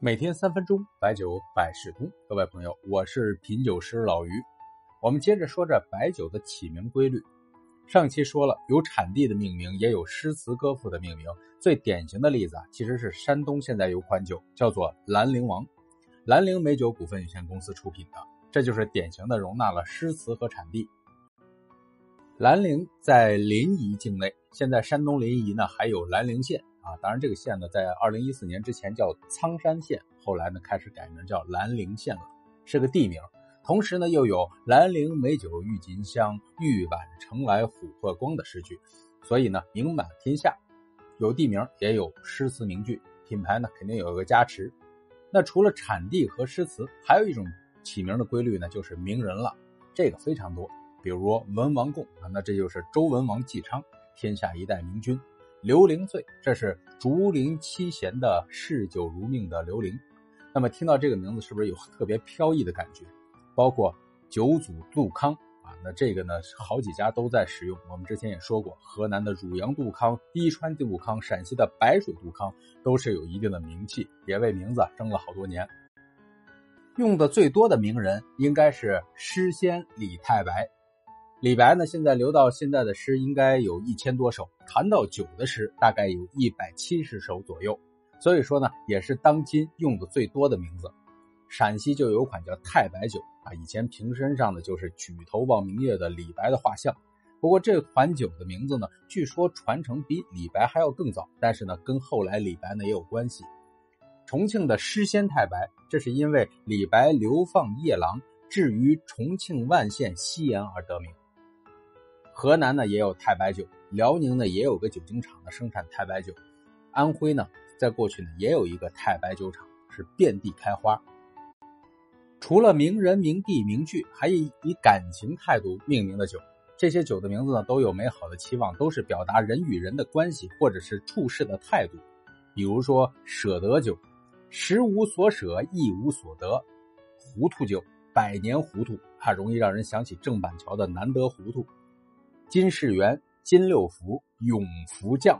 每天三分钟，白酒百事通。各位朋友，我是品酒师老于。我们接着说这白酒的起名规律。上期说了，有产地的命名，也有诗词歌赋的命名。最典型的例子啊，其实是山东现在有款酒叫做兰陵王，兰陵美酒股份有限公司出品的，这就是典型的容纳了诗词和产地。兰陵在临沂境内，现在山东临沂呢还有兰陵县。啊，当然，这个县呢，在二零一四年之前叫苍山县，后来呢开始改名叫兰陵县了，是个地名。同时呢，又有“兰陵美酒郁金香，玉碗盛来琥珀光”的诗句，所以呢名满天下。有地名，也有诗词名句，品牌呢肯定有一个加持。那除了产地和诗词，还有一种起名的规律呢，就是名人了。这个非常多，比如文王贡啊，那这就是周文王姬昌，天下一代明君。刘伶醉，这是竹林七贤的嗜酒如命的刘伶。那么听到这个名字，是不是有特别飘逸的感觉？包括九祖杜康啊，那这个呢，好几家都在使用。我们之前也说过，河南的汝阳杜康、伊川杜康、陕西的白水杜康都是有一定的名气，也为名字争了好多年。用的最多的名人应该是诗仙李太白。李白呢，现在留到现在的诗应该有一千多首，谈到酒的诗大概有一百七十首左右，所以说呢，也是当今用的最多的名字。陕西就有款叫太白酒啊，以前瓶身上的就是举头望明月的李白的画像。不过这款酒的名字呢，据说传承比李白还要更早，但是呢，跟后来李白呢也有关系。重庆的诗仙太白，这是因为李白流放夜郎，至于重庆万县西岩而得名。河南呢也有太白酒，辽宁呢也有个酒精厂的生产太白酒，安徽呢在过去呢也有一个太白酒厂，是遍地开花。除了名人名地名句，还有以感情态度命名的酒，这些酒的名字呢都有美好的期望，都是表达人与人的关系或者是处事的态度。比如说舍得酒，食无所舍，亦无所得；糊涂酒，百年糊涂，它容易让人想起郑板桥的难得糊涂。金世元、金六福、永福酱。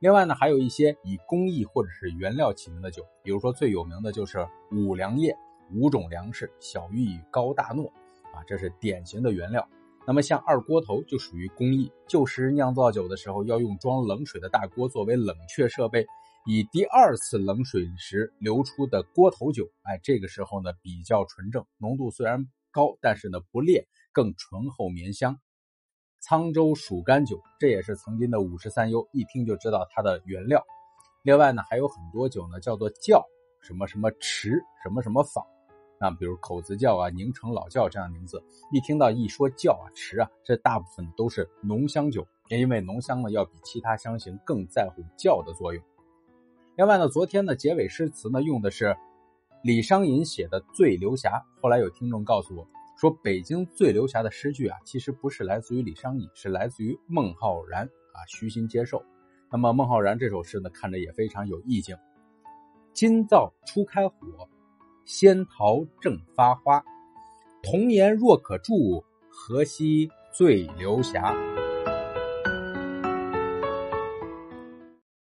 另外呢，还有一些以工艺或者是原料起名的酒，比如说最有名的就是五粮液，五种粮食，小玉、高大糯，啊，这是典型的原料。那么像二锅头就属于工艺，旧时酿造酒的时候要用装冷水的大锅作为冷却设备，以第二次冷水时流出的锅头酒，哎，这个时候呢比较纯正，浓度虽然高，但是呢不烈，更醇厚绵香。沧州蜀干酒，这也是曾经的五十三优，一听就知道它的原料。另外呢，还有很多酒呢，叫做窖，什么什么池，什么什么坊，啊，比如口子窖啊、宁城老窖这样的名字，一听到一说窖啊、池啊，这大部分都是浓香酒，因为浓香呢要比其他香型更在乎窖的作用。另外呢，昨天的结尾诗词呢用的是李商隐写的《醉流霞》，后来有听众告诉我。说北京醉流霞的诗句啊，其实不是来自于李商隐，是来自于孟浩然啊，虚心接受。那么孟浩然这首诗呢，看着也非常有意境。今灶初开火，仙桃正发花。童颜若可住，何惜醉流霞。